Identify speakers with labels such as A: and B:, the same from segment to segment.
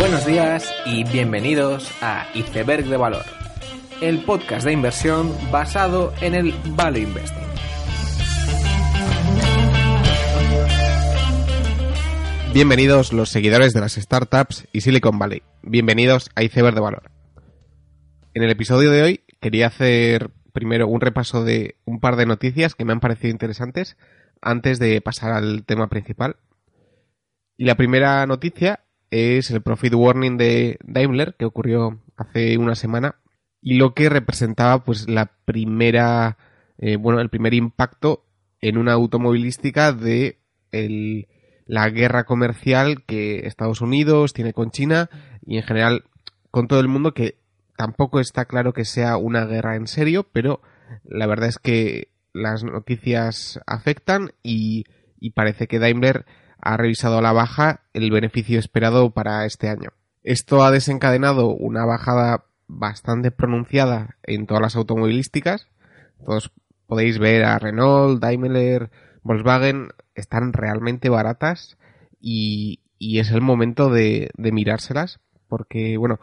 A: Buenos días y bienvenidos a Iceberg de Valor, el podcast de inversión basado en el Value Investing.
B: Bienvenidos los seguidores de las startups y Silicon Valley. Bienvenidos a Iceberg de Valor. En el episodio de hoy quería hacer primero un repaso de un par de noticias que me han parecido interesantes antes de pasar al tema principal. Y la primera noticia es el profit warning de Daimler que ocurrió hace una semana y lo que representaba pues la primera eh, bueno el primer impacto en una automovilística de la guerra comercial que Estados Unidos tiene con China y en general con todo el mundo que tampoco está claro que sea una guerra en serio pero la verdad es que las noticias afectan y, y parece que Daimler ha revisado a la baja el beneficio esperado para este año. Esto ha desencadenado una bajada bastante pronunciada en todas las automovilísticas. Todos podéis ver a Renault, Daimler, Volkswagen, están realmente baratas y, es el momento de, mirárselas porque, bueno,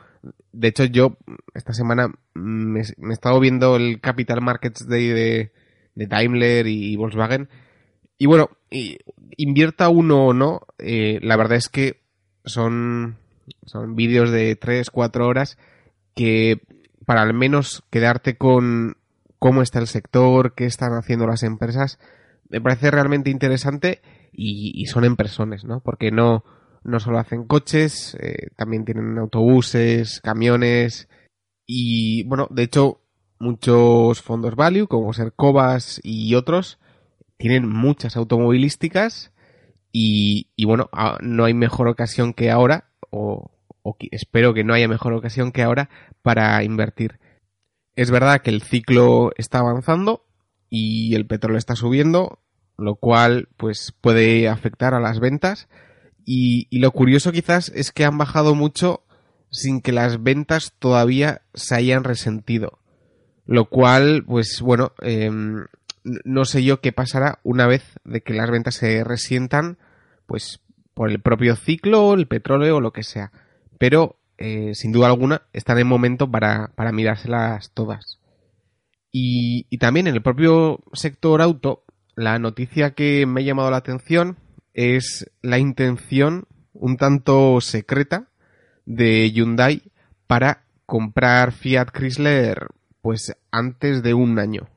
B: de hecho yo esta semana me, he estado viendo el Capital Markets Day de, de Daimler y Volkswagen y bueno, invierta uno o no, eh, la verdad es que son, son vídeos de 3, 4 horas que para al menos quedarte con cómo está el sector, qué están haciendo las empresas, me parece realmente interesante y, son en personas, ¿no? Porque no, no solo hacen coches, eh, también tienen autobuses, camiones y bueno, de hecho muchos fondos value como ser Cobas y otros tienen muchas automovilísticas y, bueno, no hay mejor ocasión que ahora, o, espero que no haya mejor ocasión que ahora para invertir. Es verdad que el ciclo está avanzando y el petróleo está subiendo, lo cual pues puede afectar a las ventas. Y, lo curioso quizás es que han bajado mucho sin que las ventas todavía se hayan resentido. Lo cual, pues bueno, em, no sé yo qué pasará una vez de que las ventas se resientan, pues por el propio ciclo, el petróleo o lo que sea. Pero, eh, sin duda alguna, están en momento para, para mirárselas todas. Y, y también en el propio sector auto, la noticia que me ha llamado la atención es la intención un tanto secreta de Hyundai para comprar Fiat Chrysler pues antes de un año.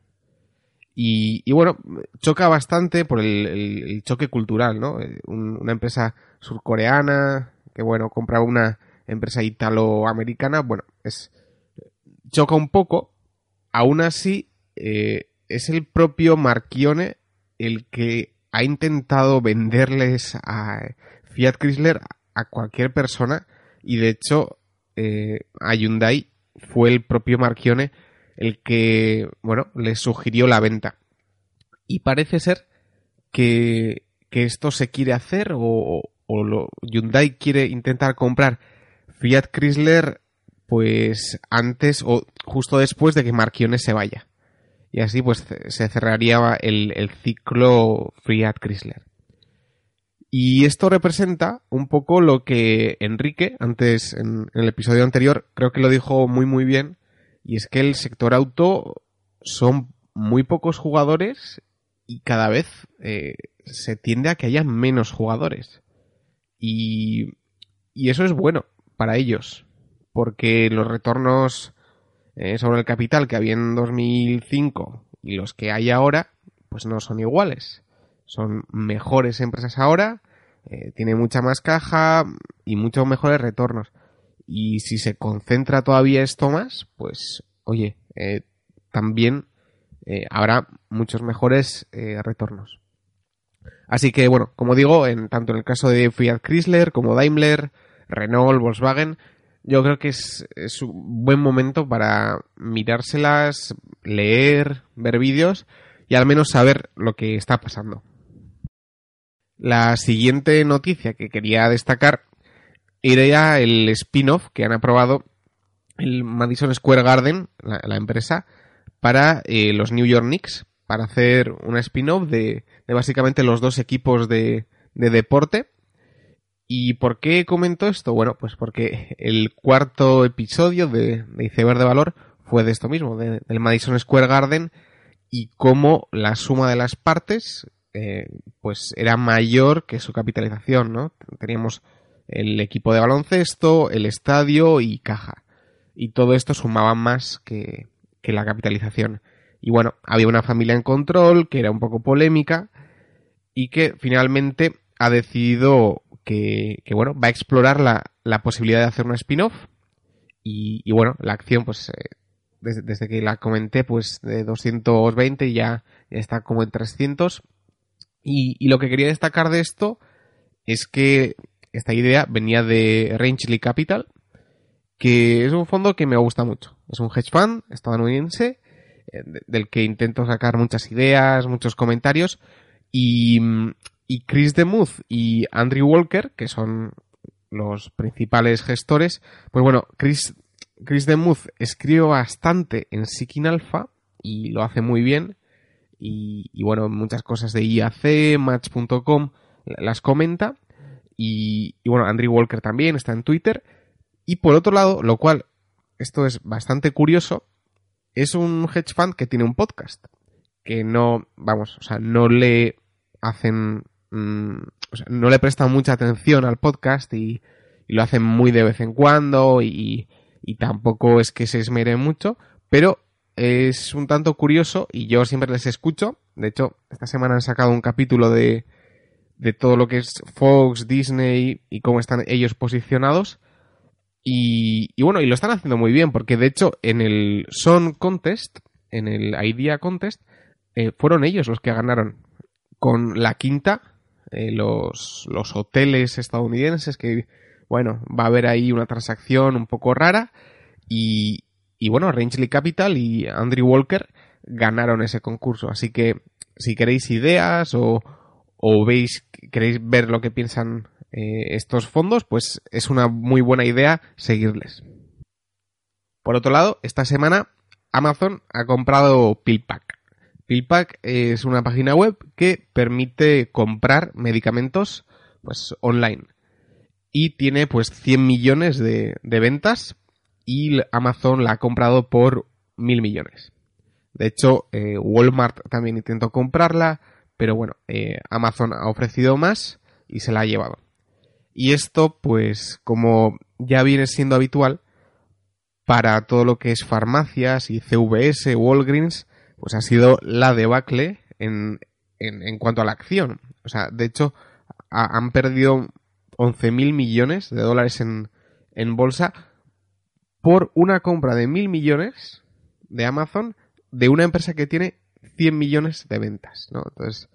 B: Y, bueno, choca bastante por el, choque cultural, ¿no? Eh, una empresa surcoreana que, bueno, compraba una empresa italoamericana, bueno, es choca un poco. Aún así, eh, es el propio Marchione el que ha intentado venderles a Fiat Chrysler a cualquier persona y de hecho eh, a Hyundai fue el propio Marchione el que, bueno, le sugirió la venta. Y parece ser que, esto se quiere hacer o, o lo, Hyundai quiere intentar comprar Fiat Chrysler pues antes o justo después de que Marchione se vaya. Y así pues se cerraría el, el ciclo Fiat Chrysler. Y esto representa un poco lo que Enrique, antes en, el episodio anterior, creo que lo dijo muy muy bien, y es que el sector auto son muy pocos jugadores y cada vez eh, se tiende a que haya menos jugadores. Y, y eso es bueno para ellos, porque los retornos eh, sobre el capital que había en 2005 y los que hay ahora, pues no son iguales. Son mejores empresas ahora, eh, tiene mucha más caja y muchos mejores retornos. Y si se concentra todavía esto más, pues oye, eh, también eh, habrá muchos mejores eh, retornos. Así que bueno, como digo, en, tanto en el caso de Fiat Chrysler como Daimler, Renault, Volkswagen, yo creo que es, es un buen momento para mirárselas, leer, ver vídeos y al menos saber lo que está pasando. La siguiente noticia que quería destacar era el spin-off que han aprobado el Madison Square Garden, la, empresa, para eh, los New York Knicks, para hacer una spin-off de, básicamente los dos equipos de, deporte. ¿Y por qué comento esto? Bueno, pues porque el cuarto episodio de, de Iceberg de Valor fue de esto mismo, del Madison Square Garden y cómo la suma de las partes eh, pues era mayor que su capitalización, ¿no? Teníamos el equipo de baloncesto, el estadio y caja. Y todo esto sumaba más que, que la capitalización. Y bueno, había una familia en control que era un poco polémica y que finalmente ha decidido que, bueno, va a explorar la, la posibilidad de hacer un spin-off. Y, bueno, la acción, pues, eh, desde, que la comenté, pues, de 220 ya está como en 300. Y, y lo que quería destacar de esto es que esta idea venía de Rangeley Capital, que es un fondo que me gusta mucho. Es un hedge fund estadounidense eh, del que intento sacar muchas ideas, muchos comentarios y, y Chris DeMuth y Andrew Walker, que son los principales gestores, pues bueno, Chris, Chris DeMuth escribe bastante en Seeking Alpha y lo hace muy bien. Y, bueno, muchas cosas de IAC, Match.com las comenta. Y, y, bueno, Andrew Walker también está en Twitter. Y por otro lado, lo cual, esto es bastante curioso, es un hedge fund que tiene un podcast. Que no, vamos, o sea, no le hacen Mm, no le prestan mucha atención al podcast y, lo hacen muy de vez en cuando y, tampoco es que se esmere mucho, pero es un tanto curioso y yo siempre les escucho. De hecho, esta semana han sacado un capítulo de, de todo lo que es Fox, Disney y cómo están ellos posicionados. Y, bueno, y lo están haciendo muy bien, porque de hecho en el Son Contest, en el Idea Contest, eh, fueron ellos los que ganaron con la quinta eh, los, los hoteles estadounidenses que, bueno, va a haber ahí una transacción un poco rara y, y bueno, Rangeley Capital y Andrew Walker ganaron ese concurso. Así que si queréis ideas o, o veis, queréis ver lo que piensan eh, estos fondos, pues es una muy buena idea seguirles. Por otro lado, esta semana Amazon ha comprado PillPack. PillPack es una página web que permite comprar medicamentos pues online y tiene pues 100 millones de, ventas y Amazon la ha comprado por mil millones. De hecho, eh, Walmart también intentó comprarla, pero bueno, eh, Amazon ha ofrecido más y se la ha llevado. Y esto, pues, como ya viene siendo habitual, para todo lo que es farmacias y CVS, Walgreens, pues ha sido la debacle en, en, cuanto a la acción. O sea, de hecho, han perdido 11.000 millones de dólares en, en bolsa por una compra de mil millones de Amazon de una empresa que tiene 100 millones de ventas, ¿no? Entonces,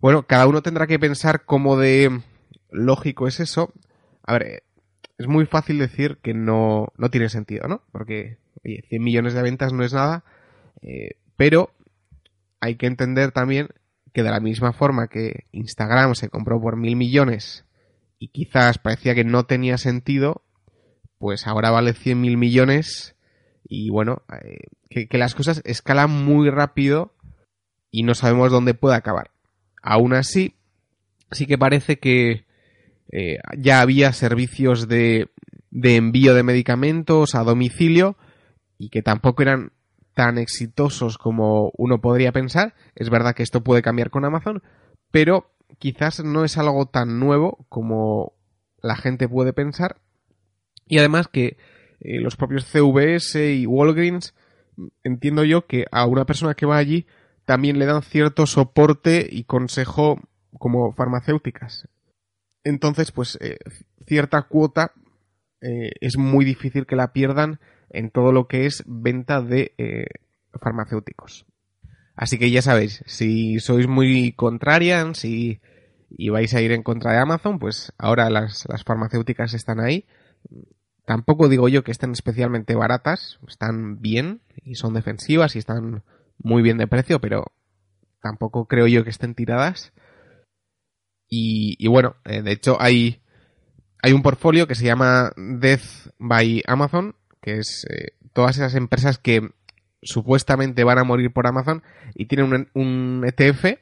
B: bueno, cada uno tendrá que pensar cómo de lógico es eso. A ver, es muy fácil decir que no, no tiene sentido, ¿no? Porque, oye, 100 millones de ventas no es nada, eh, pero hay que entender también que de la misma forma que Instagram se compró por mil millones y quizás parecía que no tenía sentido, pues ahora vale cien mil millones y bueno, eh, que, las cosas escalan muy rápido y no sabemos dónde puede acabar. Aún así, sí que parece que eh, ya había servicios de, de envío de medicamentos a domicilio y que tampoco eran tan exitosos como uno podría pensar. Es verdad que esto puede cambiar con Amazon, pero quizás no es algo tan nuevo como la gente puede pensar. Y además que eh, los propios CVS y Walgreens, entiendo yo que a una persona que va allí también le dan cierto soporte y consejo como farmacéuticas. Entonces, pues eh, cierta cuota eh, es muy difícil que la pierdan en todo lo que es venta de eh, farmacéuticos. Así que ya sabéis, si sois muy contrarians y, y, vais a ir en contra de Amazon, pues ahora las, las farmacéuticas están ahí. Tampoco digo yo que estén especialmente baratas, están bien y son defensivas y están muy bien de precio, pero tampoco creo yo que estén tiradas. Y, bueno, eh, de hecho hay, hay un portfolio que se llama Death by Amazon, que es eh, todas esas empresas que supuestamente van a morir por Amazon y tienen un, ETF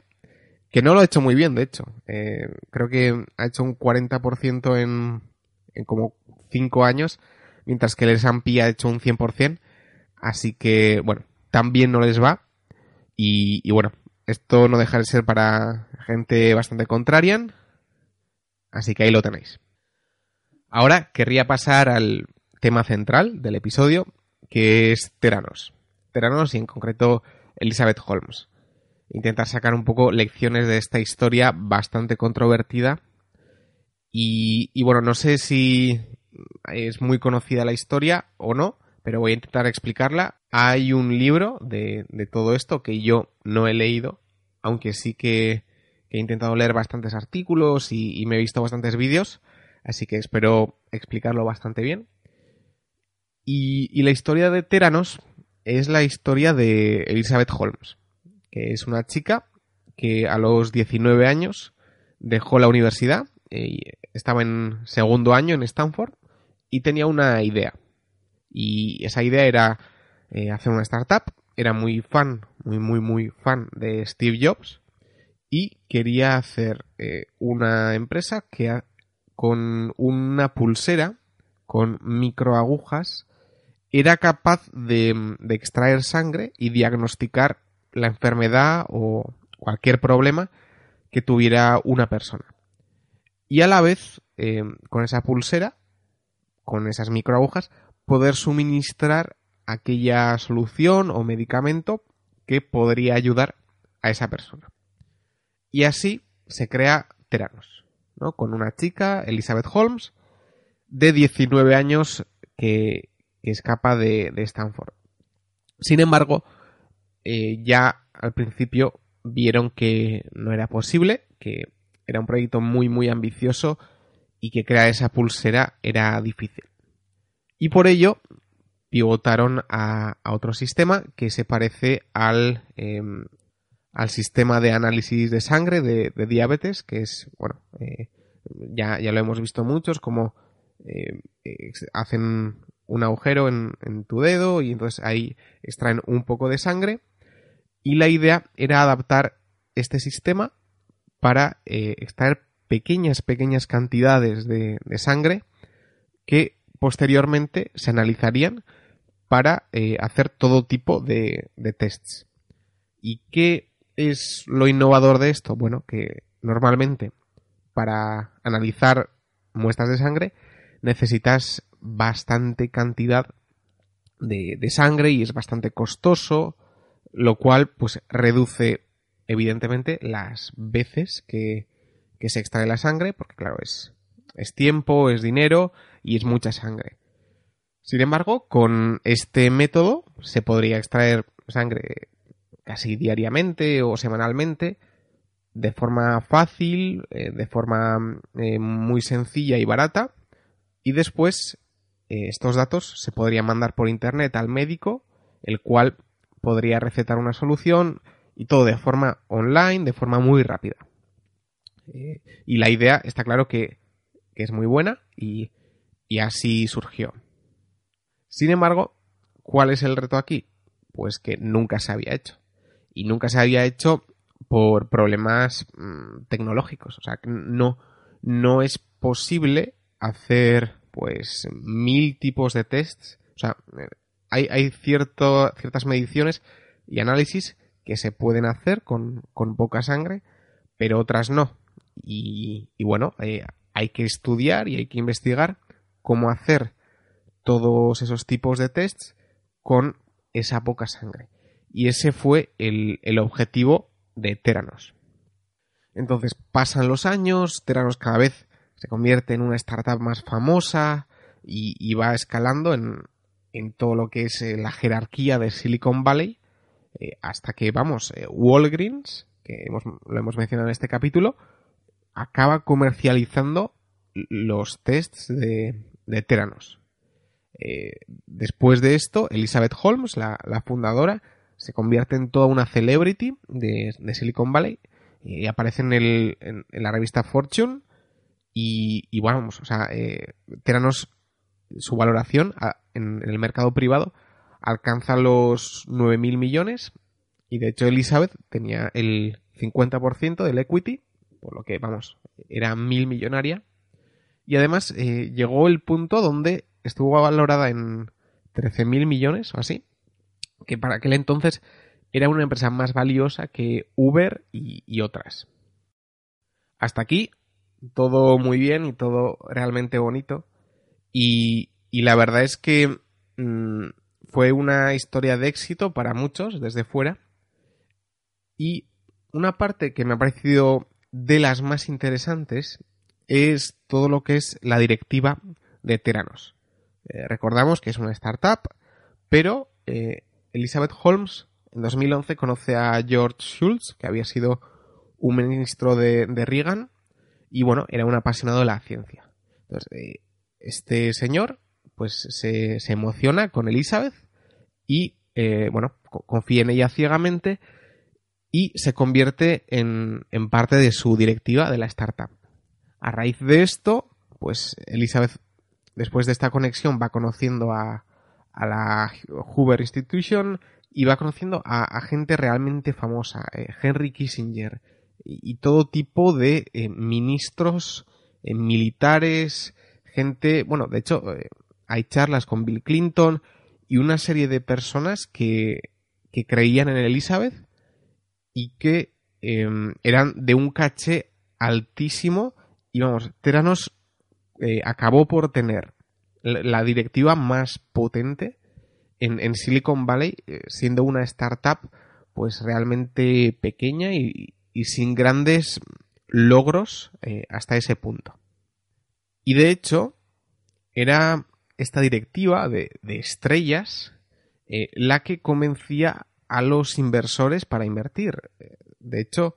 B: que no lo ha hecho muy bien, de hecho. Eh, creo que ha hecho un 40% en, en como 5 años, mientras que el S&P ha hecho un 100%. Así que, bueno, también no les va. Y, y, bueno, esto no deja de ser para gente bastante contrarian. Así que ahí lo tenéis. Ahora querría pasar al tema central del episodio, que es Teranos. Teranos y en concreto Elizabeth Holmes. Intentar sacar un poco lecciones de esta historia bastante controvertida. Y, y bueno, no sé si es muy conocida la historia o no, pero voy a intentar explicarla. Hay un libro de, todo esto que yo no he leído, aunque sí que, he intentado leer bastantes artículos y, me he visto bastantes vídeos, así que espero explicarlo bastante bien. Y, la historia de Teranos es la historia de Elizabeth Holmes, que es una chica que a los 19 años dejó la universidad, y estaba en segundo año en Stanford y tenía una idea. Y esa idea era eh, hacer una startup. Era muy fan, muy, muy, muy fan de Steve Jobs. Y quería hacer eh, una empresa que con una pulsera con microagujas era capaz de, de extraer sangre y diagnosticar la enfermedad o cualquier problema que tuviera una persona. Y a la vez, eh, con esa pulsera, con esas microagujas, poder suministrar aquella solución o medicamento que podría ayudar a esa persona. Y así se crea Teranos, ¿no? Con una chica, Elizabeth Holmes, de 19 años que, que escapa de, de, Stanford. Sin embargo, eh, ya al principio vieron que no era posible, que era un proyecto muy muy ambicioso y que crear esa pulsera era difícil. Y por ello pivotaron a, otro sistema que se parece al, eh, al sistema de análisis de sangre de, diabetes, que es, bueno, eh, ya, ya, lo hemos visto muchos, como eh, hacen un agujero en, tu dedo y entonces ahí extraen un poco de sangre. Y la idea era adaptar este sistema para eh, extraer pequeñas, pequeñas cantidades de, de, sangre que posteriormente se analizarían para eh, hacer todo tipo de, de, tests. ¿Y qué es lo innovador de esto? Bueno, que normalmente para analizar muestras de sangre necesitas bastante cantidad de, de sangre y es bastante costoso, lo cual pues reduce evidentemente las veces que, que se extrae la sangre, porque claro, es, es tiempo, es dinero y es mucha sangre. Sin embargo, con este método se podría extraer sangre casi diariamente o semanalmente, de forma fácil, eh, de forma eh, muy sencilla y barata, y después eh, estos datos se podrían mandar por internet al médico, el cual podría recetar una solución y todo de forma online, de forma muy rápida. Y la idea está claro que, que es muy buena y, y así surgió. Sin embargo, ¿cuál es el reto aquí? Pues que nunca se había hecho. Y nunca se había hecho por problemas mmm, tecnológicos. O sea, no, no es posible hacer pues mil tipos de tests. O sea, hay, hay cierto, ciertas mediciones y análisis que se pueden hacer con, con poca sangre, pero otras no. Y, y bueno, eh, hay que estudiar y hay que investigar cómo hacer todos esos tipos de tests con esa poca sangre. Y ese fue el, el objetivo de Teranos. Entonces pasan los años, Teranos cada vez se convierte en una startup más famosa y, va escalando en, en, todo lo que es eh, la jerarquía de Silicon Valley eh, hasta que, vamos, eh, Walgreens, que hemos, lo hemos mencionado en este capítulo, acaba comercializando los tests de, de Teranos. Eh, después de esto, Elizabeth Holmes, la, fundadora, se convierte en toda una celebrity de, Silicon Valley y aparece en, el, en, la revista Fortune y, bueno, vamos, o sea, eh, Teranos, su valoración en, en, el mercado privado alcanza los 9.000 millones y de hecho Elizabeth tenía el, 50% del equity, por lo que, vamos, era mil millonaria. Y además eh, llegó el punto donde estuvo valorada en 13.000 millones o así, que para aquel entonces era una empresa más valiosa que Uber y, otras. Hasta aquí todo muy bien y todo realmente bonito. Y, la verdad es que mm, fue una historia de éxito para muchos desde fuera. Y una parte que me ha parecido de las más interesantes es todo lo que es la directiva de Teranos. Eh, recordamos que es una startup, pero eh, Elizabeth Holmes en 2011 conoce a George Schultz, que había sido un ministro de, Reagan, y bueno, era un apasionado de la ciencia. Entonces, eh, este señor, pues se, emociona con Elizabeth y, bueno, confía en ella ciegamente y se convierte en, en parte de su directiva de la startup. A raíz de esto, pues Elizabeth después de esta conexión va conociendo a, la Hoover Institution y va conociendo a, gente realmente famosa, eh, Henry Kissinger y, todo tipo de eh, ministros eh, militares, gente, bueno, de hecho hay charlas con Bill Clinton y una serie de personas que, que creían en Elizabeth y que em, eran de un caché altísimo y vamos, Teranos eh, acabó por tener la directiva más potente en, Silicon Valley, eh, siendo una startup pues realmente pequeña y, sin grandes logros eh, hasta ese punto. Y de hecho, era esta directiva de, estrellas la que convencía a los inversores para invertir. De hecho,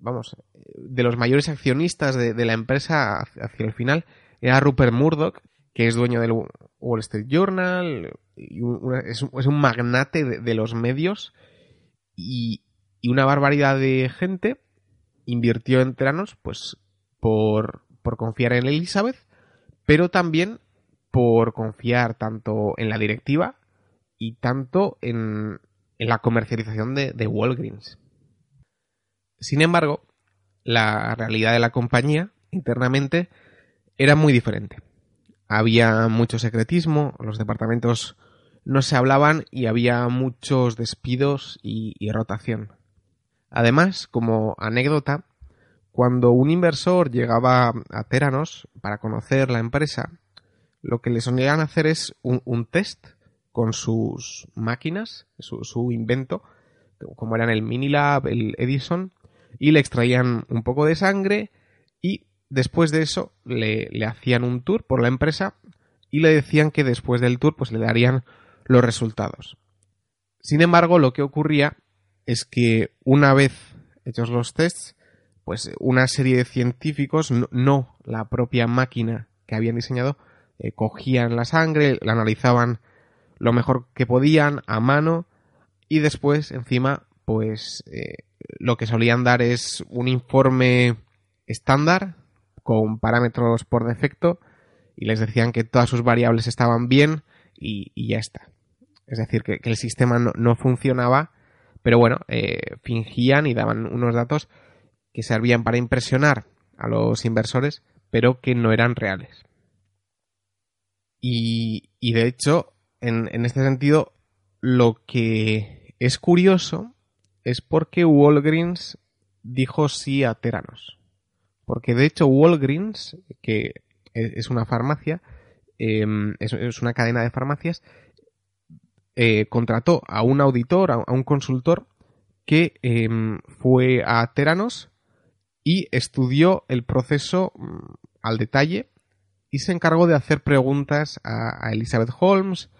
B: vamos, de los mayores accionistas de, la empresa hacia el final era Rupert Murdoch, que es dueño del Wall Street Journal, y es, un magnate de, los medios y, una barbaridad de gente invirtió en Teranos pues por, confiar en Elizabeth, pero también por confiar tanto en la directiva y tanto en, la comercialización de Walgreens. Sin embargo, la realidad de la compañía internamente era muy diferente. Había mucho secretismo, los departamentos no se hablaban y había muchos despidos y, rotación. Además, como anécdota, cuando un inversor llegaba a Teranos para conocer la empresa, lo que le solían hacer es un, test con sus máquinas, su, su, invento, como eran el Minilab, el Edison, y le extraían un poco de sangre y Después de eso le, hacían un tour por la empresa y le decían que después del tour pues le darían los resultados. Sin embargo, lo que ocurría es que una vez hechos los tests, pues una serie de científicos, no, la propia máquina que habían diseñado, eh, cogían la sangre, la analizaban lo mejor que podían a mano y después encima pues eh, lo que solían dar es un informe estándar con parámetros por defecto y les decían que todas sus variables estaban bien y, ya está. Es decir, que, el sistema no, funcionaba, pero bueno, eh, fingían y daban unos datos que servían para impresionar a los inversores, pero que no eran reales. Y, de hecho, en, en este sentido, lo que es curioso es porque Walgreens dijo sí a Teranos. Porque de hecho Walgreens, que es una farmacia, em, es, una cadena de farmacias, eh, contrató a un auditor, a, un consultor, que em, fue a Teranos y estudió el proceso mm, al detalle y se encargó de hacer preguntas a, Elizabeth Holmes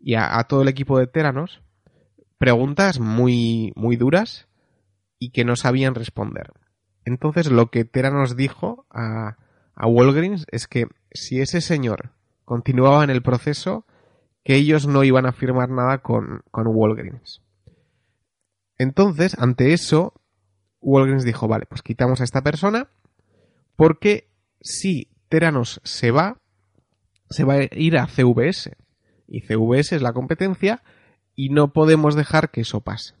B: y a, todo el equipo de Teranos, preguntas muy, muy duras y que no sabían responder. Entonces lo que Tera nos dijo a, Walgreens es que si ese señor continuaba en el proceso, que ellos no iban a firmar nada con, con Walgreens. Entonces, ante eso, Walgreens dijo, vale, pues quitamos a esta persona, porque si Teranos se va, se va a ir a CVS. Y CVS es la competencia y no podemos dejar que eso pase.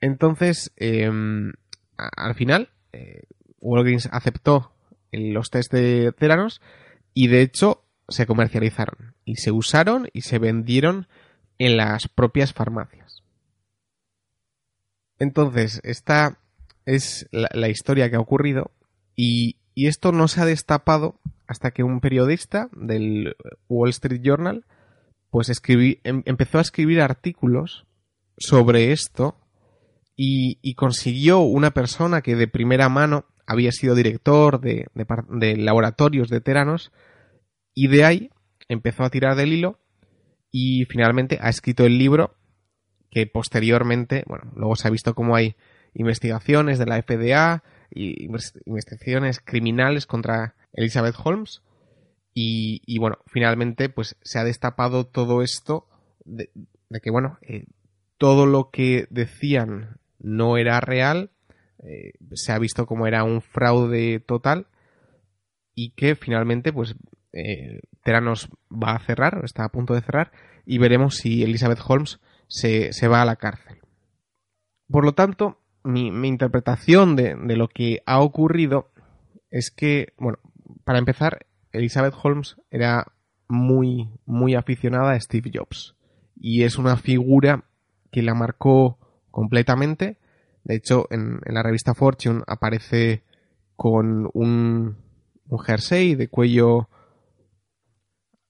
B: Entonces, em, al final, eh, Walgreens aceptó los test de Theranos y de hecho se comercializaron y se usaron y se vendieron en las propias farmacias. Entonces, esta es la, historia que ha ocurrido y, esto no se ha destapado hasta que un periodista del Wall Street Journal pues em, empezó a escribir artículos sobre esto y, consiguió una persona que de primera mano había sido director de, de, laboratorios de Teranos y de ahí empezó a tirar del hilo y finalmente ha escrito el libro que posteriormente, bueno, luego se ha visto cómo hay investigaciones de la FDA y investigaciones criminales contra Elizabeth Holmes y, bueno, finalmente pues se ha destapado todo esto de, que bueno, eh, todo lo que decían no era real, eh, se ha visto como era un fraude total y que finalmente pues eh, Teranos va a cerrar, está a punto de cerrar y veremos si Elizabeth Holmes se, se va a la cárcel. Por lo tanto, mi, interpretación de, lo que ha ocurrido es que, bueno, para empezar, Elizabeth Holmes era muy, muy aficionada a Steve Jobs y es una figura que la marcó completamente. De hecho, en, la revista Fortune aparece con un, jersey de cuello.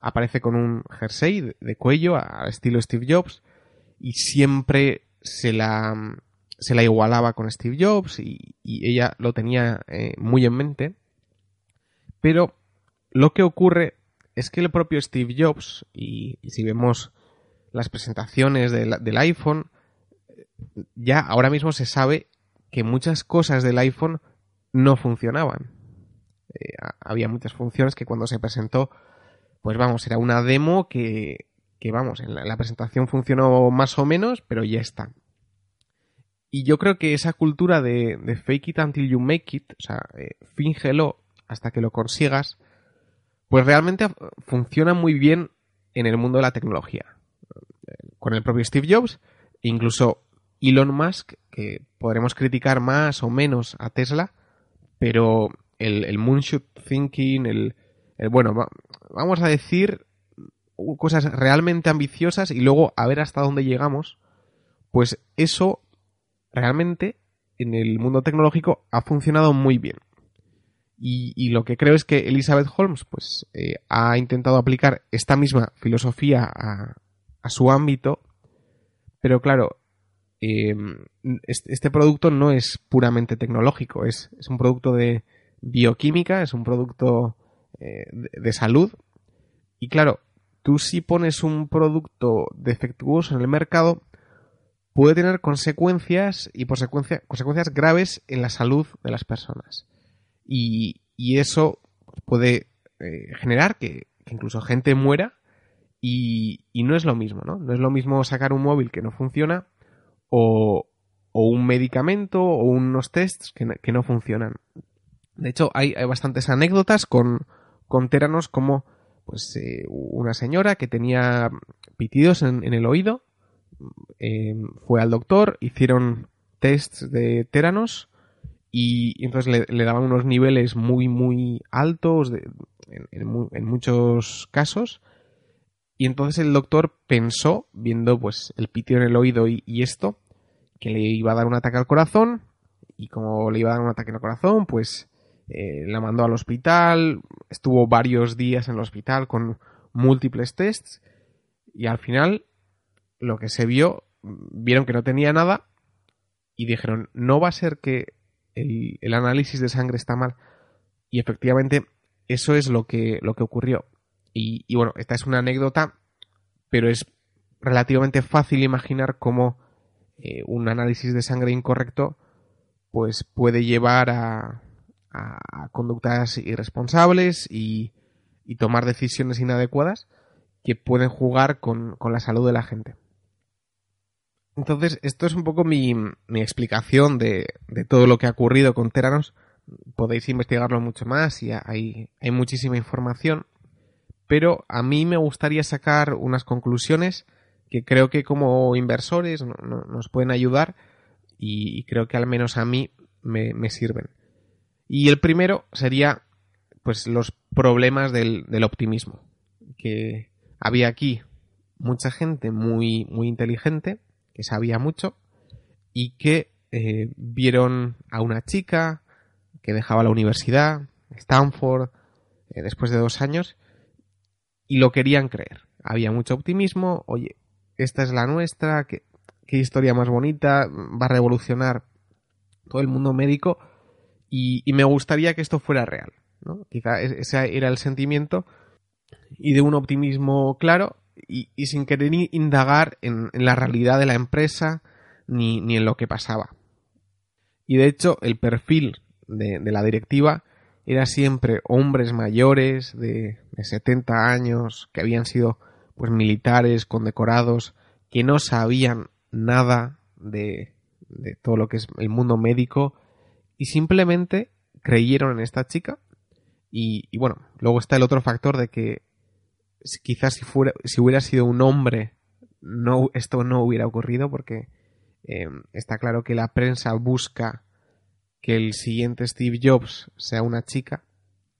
B: Aparece con un jersey de, cuello al estilo Steve Jobs. Y siempre se la, se la igualaba con Steve Jobs. Y, ella lo tenía eh, muy en mente. Pero lo que ocurre es que el propio Steve Jobs, y, si vemos las presentaciones del iPhone, ya ahora mismo se sabe que muchas cosas del iPhone no funcionaban. Eh, había muchas funciones que cuando se presentó, pues vamos, era una demo que, que vamos, en la, presentación funcionó más o menos, pero ya está. Y yo creo que esa cultura de, fake it until you make it, o sea, eh, fíngelo hasta que lo consigas, pues realmente funciona muy bien en el mundo de la tecnología. Con el propio Steve Jobs, incluso Elon Musk, que podremos criticar más o menos a Tesla, pero el, moonshot thinking, el, bueno, vamos a decir cosas realmente ambiciosas y luego a ver hasta dónde llegamos, pues eso realmente en el mundo tecnológico ha funcionado muy bien. Y, lo que creo es que Elizabeth Holmes pues, eh, ha intentado aplicar esta misma filosofía a, su ámbito, pero claro, Em, este, producto no es puramente tecnológico, es, un producto de bioquímica, es un producto eh, de, salud. Y claro, tú si pones un producto defectuoso en el mercado, puede tener consecuencias y consecuencias graves en la salud de las personas. Y, eso puede eh, generar que, incluso gente muera y, no es lo mismo, ¿no? No es lo mismo sacar un móvil que no funciona o, un medicamento o unos tests que, no funcionan. De hecho, hay, bastantes anécdotas con, con Teranos como pues eh, una señora que tenía pitidos en, el oído, em, fue al doctor, hicieron tests de Teranos y, entonces le, daban unos niveles muy muy altos en, muchos casos y entonces el doctor pensó, viendo pues el pitido en el oído y, esto, que le iba a dar un ataque al corazón. Y como le iba a dar un ataque al corazón, pues eh, la mandó al hospital. Estuvo varios días en el hospital con múltiples tests. Y al final, lo que se vio, vieron que no tenía nada. Y dijeron, no va a ser que el, análisis de sangre está mal. Y efectivamente, eso es lo que, lo que ocurrió. Y, bueno, esta es una anécdota, pero es relativamente fácil imaginar cómo eh, un análisis de sangre incorrecto pues puede llevar a, a conductas irresponsables y, y, tomar decisiones inadecuadas que pueden jugar con, con, la salud de la gente. Entonces, esto es un poco mi, mi explicación de, de, todo lo que ha ocurrido con Teranos. Podéis investigarlo mucho más y hay, muchísima información. Pero a mí me gustaría sacar unas conclusiones que creo que como inversores nos pueden ayudar y creo que al menos a mí me, me sirven. Y el primero sería pues los problemas del, del optimismo. Que había aquí mucha gente muy, muy inteligente, que sabía mucho, y que eh, vieron a una chica que dejaba la universidad, Stanford, eh, después de dos años, y lo querían creer. Había mucho optimismo, oye, esta es la nuestra, qué, historia más bonita, va a revolucionar todo el mundo médico, y, y me gustaría que esto fuera real. ¿no? Quizá ese era el sentimiento y de un optimismo claro y, sin querer indagar en, la realidad de la empresa ni, ni, en lo que pasaba. Y de hecho el perfil de, la directiva era siempre hombres mayores de, de 70 años que habían sido pues militares condecorados que no sabían nada de, de todo lo que es el mundo médico y simplemente creyeron en esta chica y, bueno, luego está el otro factor de que quizás si, fuera, si hubiera sido un hombre, no, esto no hubiera ocurrido porque eh, está claro que la prensa busca que el siguiente Steve Jobs sea una chica.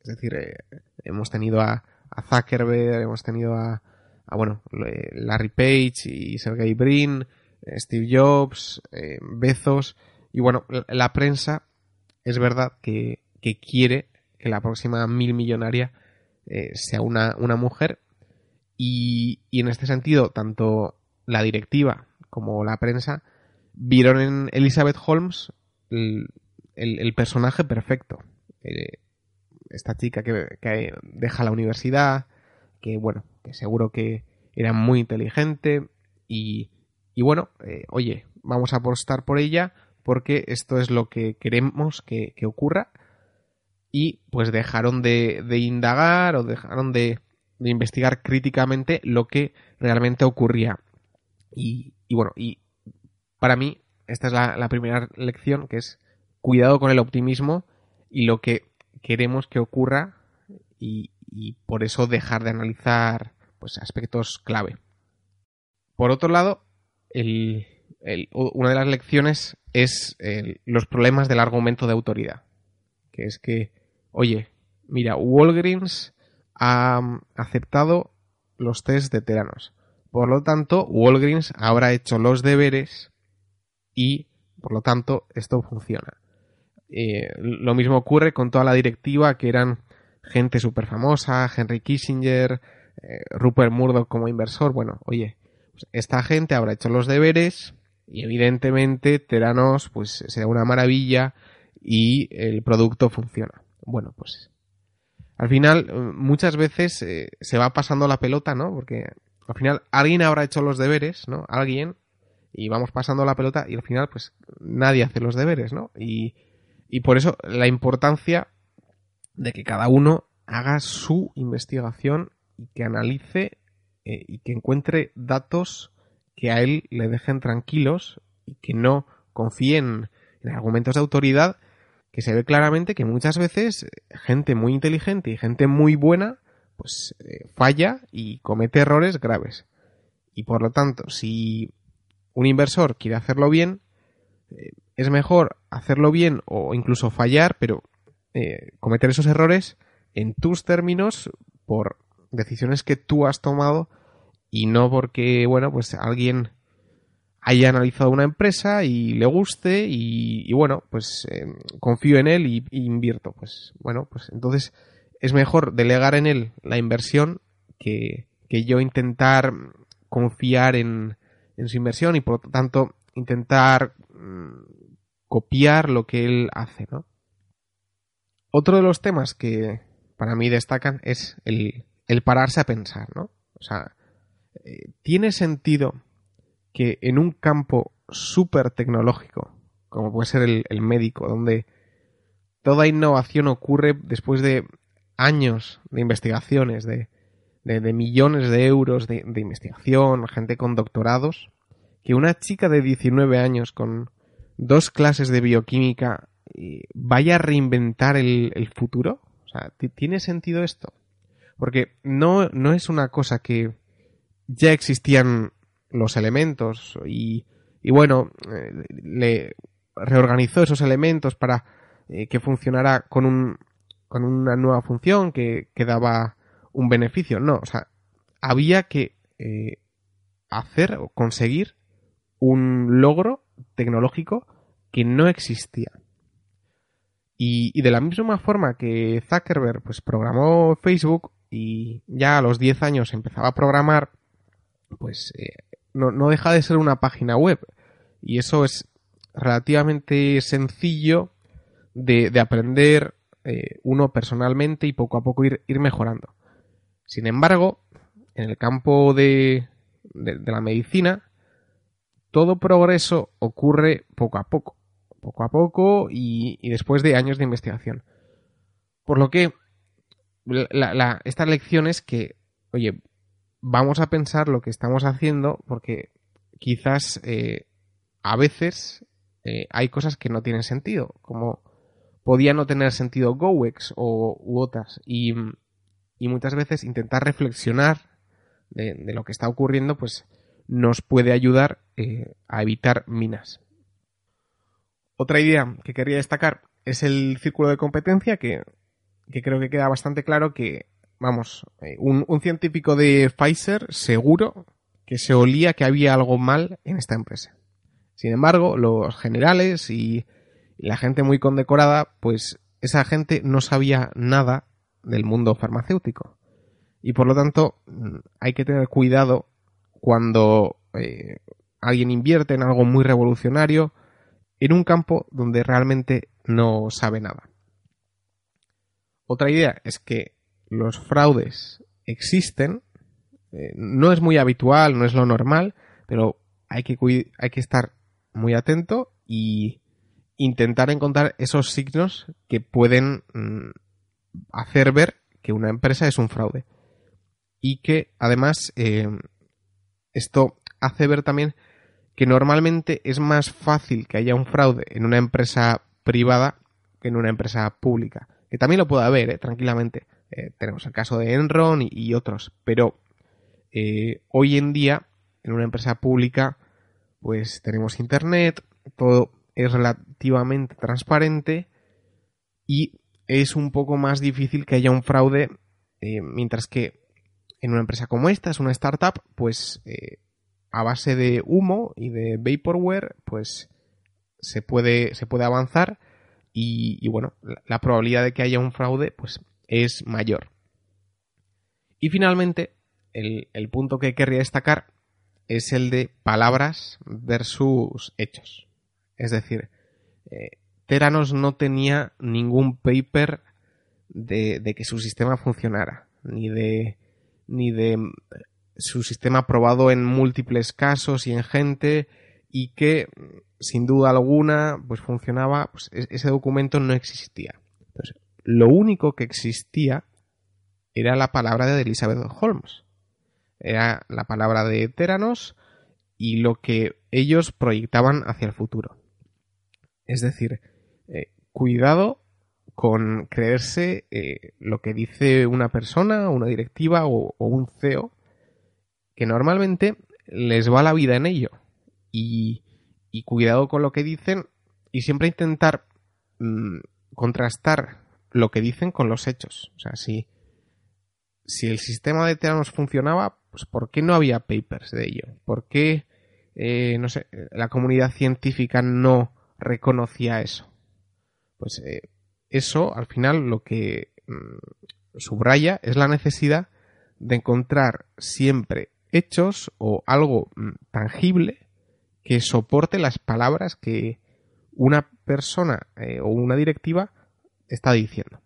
B: Es decir, eh, hemos tenido a, a, Zuckerberg, hemos tenido a, bueno, Larry Page y Sergey Brin, eh, Steve Jobs, Bezos. Y bueno, la, la prensa es verdad que, que quiere que la próxima mil millonaria sea una, una mujer. Y, y, en este sentido, tanto la directiva como la prensa vieron en Elizabeth Holmes el, personaje perfecto. Eh, esta chica que, que, deja la universidad, que bueno, que seguro que era muy inteligente y, y bueno, eh, oye, vamos a apostar por ella porque esto es lo que queremos que, que ocurra y pues dejaron de, de indagar o dejaron de, de, investigar críticamente lo que realmente ocurría. Y, y bueno, y para mí esta es la, la, primera lección que es cuidado con el optimismo y lo que queremos que ocurra y, por eso dejar de analizar pues aspectos clave. Por otro lado, el, una de las lecciones es los problemas del argumento de autoridad, que es que oye, mira, Walgreens ha aceptado los test de teranos. Por lo tanto, Walgreens habrá hecho los deberes y, por lo tanto, esto funciona. Eh, lo mismo ocurre con toda la directiva que eran gente súper famosa, Henry Kissinger, eh, Rupert Murdoch como inversor. Bueno, oye, pues esta gente habrá hecho los deberes y evidentemente Teranos pues será una maravilla y el producto funciona. Bueno, pues al final eh, muchas veces eh, se va pasando la pelota, ¿no? Porque al final alguien habrá hecho los deberes, ¿no? Alguien y vamos pasando la pelota y al final pues nadie hace los deberes, ¿no? Y, y por eso la importancia de que cada uno haga su investigación y que analice eh, y que encuentre datos que a él le dejen tranquilos y que no confíen en argumentos de autoridad que se ve claramente que muchas veces gente muy inteligente y gente muy buena pues eh, falla y comete errores graves. Y por lo tanto, si un inversor quiere hacerlo bien, eh, es mejor hacerlo bien o incluso fallar, pero eh, cometer esos errores en tus términos por decisiones que tú has tomado y no porque, bueno, pues alguien haya analizado una empresa y le guste y, bueno, pues eh, confío en él y, invierto. Pues bueno, pues entonces es mejor delegar en él la inversión que, que yo intentar confiar en, en, su inversión y por lo tanto intentar mmm, copiar lo que él hace, ¿no? Otro de los temas que para mí destacan es el, el pararse a pensar, ¿no? O sea, eh, ¿tiene sentido que en un campo súper tecnológico, como puede ser el, médico, donde toda innovación ocurre después de años de investigaciones, de, de, millones de euros de, investigación, gente con doctorados, que una chica de 19 años con dos clases de bioquímica vaya a reinventar el, el futuro? O sea, ¿tiene sentido esto? Porque no, no es una cosa que ya existían los elementos y, y bueno, eh, le, reorganizó esos elementos para eh, que funcionara con, un, con una nueva función que, que, daba un beneficio. No, o sea, había que eh, hacer o conseguir un logro tecnológico que no existía. Y, y, de la misma forma que Zuckerberg pues, programó Facebook y ya a los 10 años empezaba a programar, pues eh, no, no deja de ser una página web. Y eso es relativamente sencillo de, de aprender eh, uno personalmente y poco a poco ir, ir, mejorando. Sin embargo, en el campo de, de, la medicina, todo progreso ocurre poco a poco poco a poco y, y después de años de investigación. Por lo que la, la, esta lección es que, oye, vamos a pensar lo que estamos haciendo porque quizás eh, a veces eh, hay cosas que no tienen sentido, como podía no tener sentido GoEx o u otras, y, y muchas veces intentar reflexionar de, lo que está ocurriendo, pues nos puede ayudar eh, a evitar minas. Otra idea que quería destacar es el círculo de competencia, que, que creo que queda bastante claro que, vamos, eh, un, científico de Pfizer seguro que se olía que había algo mal en esta empresa. Sin embargo, los generales y, y la gente muy condecorada, pues esa gente no sabía nada del mundo farmacéutico. Y por lo tanto, mm, hay que tener cuidado cuando eh, alguien invierte en algo muy revolucionario en un campo donde realmente no sabe nada. Otra idea es que los fraudes existen, eh, no es muy habitual, no es lo normal, pero hay que, hay que estar muy atento y intentar encontrar esos signos que pueden mm, hacer ver que una empresa es un fraude. Y que además eh, esto hace ver también que normalmente es más fácil que haya un fraude en una empresa privada que en una empresa pública. Que también lo puede haber, ¿eh? tranquilamente. Eh, tenemos el caso de Enron y, otros. Pero eh, hoy en día, en una empresa pública, pues tenemos Internet, todo es relativamente transparente y es un poco más difícil que haya un fraude, eh, mientras que en una empresa como esta, es una startup, pues a base de humo y de vaporware, pues se puede, se puede avanzar y, bueno, la, probabilidad de que haya un fraude pues es mayor. Y finalmente, el, el punto que querría destacar es el de palabras versus hechos. Es decir, eh, Teranos no tenía ningún paper de, de, que su sistema funcionara, ni de, ni de su sistema probado en múltiples casos y en gente y que sin duda alguna pues funcionaba, pues ese documento no existía. Entonces, lo único que existía era la palabra de Elizabeth Holmes. Era la palabra de Teranos y lo que ellos proyectaban hacia el futuro. Es decir, eh, cuidado con creerse eh, lo que dice una persona, una directiva o, un CEO, que normalmente les va la vida en ello. Y, cuidado con lo que dicen y siempre intentar mmm, contrastar lo que dicen con los hechos. O sea, si, si el sistema de Teranos funcionaba, pues ¿por qué no había papers de ello? ¿Por qué, eh, no sé, la comunidad científica no reconocía eso? Pues eh, eso, al final, lo que mmm, subraya es la necesidad de encontrar siempre hechos o algo mm, tangible que soporte las palabras que una persona eh, o una directiva está diciendo.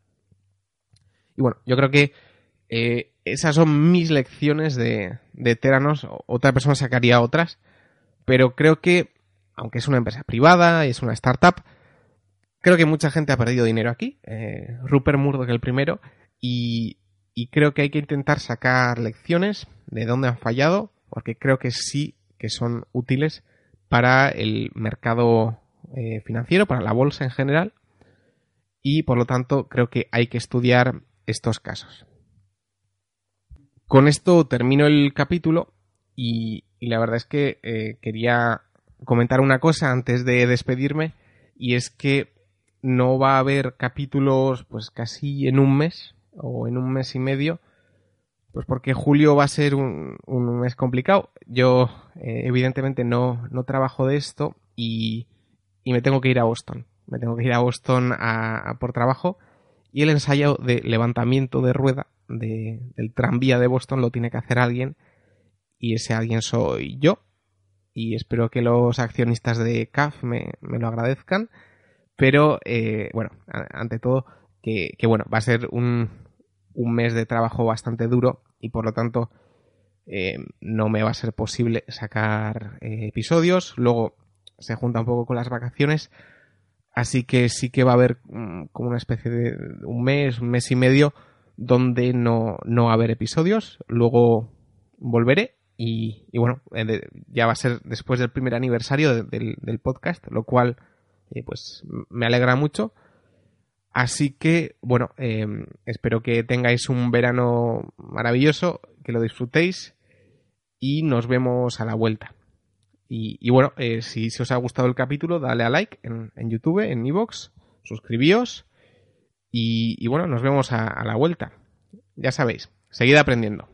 B: Y bueno, yo creo que eh, esas son mis lecciones de, de Teranos. Otra persona sacaría otras, pero creo que, aunque es una empresa privada, es una startup, creo que mucha gente ha perdido dinero aquí. Eh, Rupert Murdoch el primero. Y, creo que hay que intentar sacar lecciones de dónde han fallado, porque creo que sí que son útiles para el mercado eh, financiero, para la bolsa en general, y por lo tanto creo que hay que estudiar estos casos. Con esto termino el capítulo y, la verdad es que eh, quería comentar una cosa antes de despedirme y es que no va a haber capítulos pues casi en un mes o en un mes y medio, pues porque julio va a ser un, mes complicado. Yo eh, evidentemente no, no trabajo de esto y, y, me tengo que ir a Boston. Me tengo que ir a Boston a, por trabajo y el ensayo de levantamiento de rueda de, del tranvía de Boston lo tiene que hacer alguien y ese alguien soy yo y espero que los accionistas de CAF me, lo agradezcan. Pero, eh, bueno, ante todo, que, bueno, va a ser un, un, mes de trabajo bastante duro y por lo tanto eh, no me va a ser posible sacar eh, episodios. Luego se junta un poco con las vacaciones. Así que sí que va a haber mm, como una especie de un mes, un mes y medio donde no, no va a haber episodios. Luego volveré y, bueno, eh, ya va a ser después del primer aniversario del, podcast, lo cual eh, pues me alegra mucho. Así que, bueno, em, espero que tengáis un verano maravilloso, que lo disfrutéis y nos vemos a la vuelta. Y, bueno, eh, si, os ha gustado el capítulo, dale a like en, YouTube, en Evox, suscribíos y, bueno, nos vemos a la vuelta. Ya sabéis, seguid aprendiendo.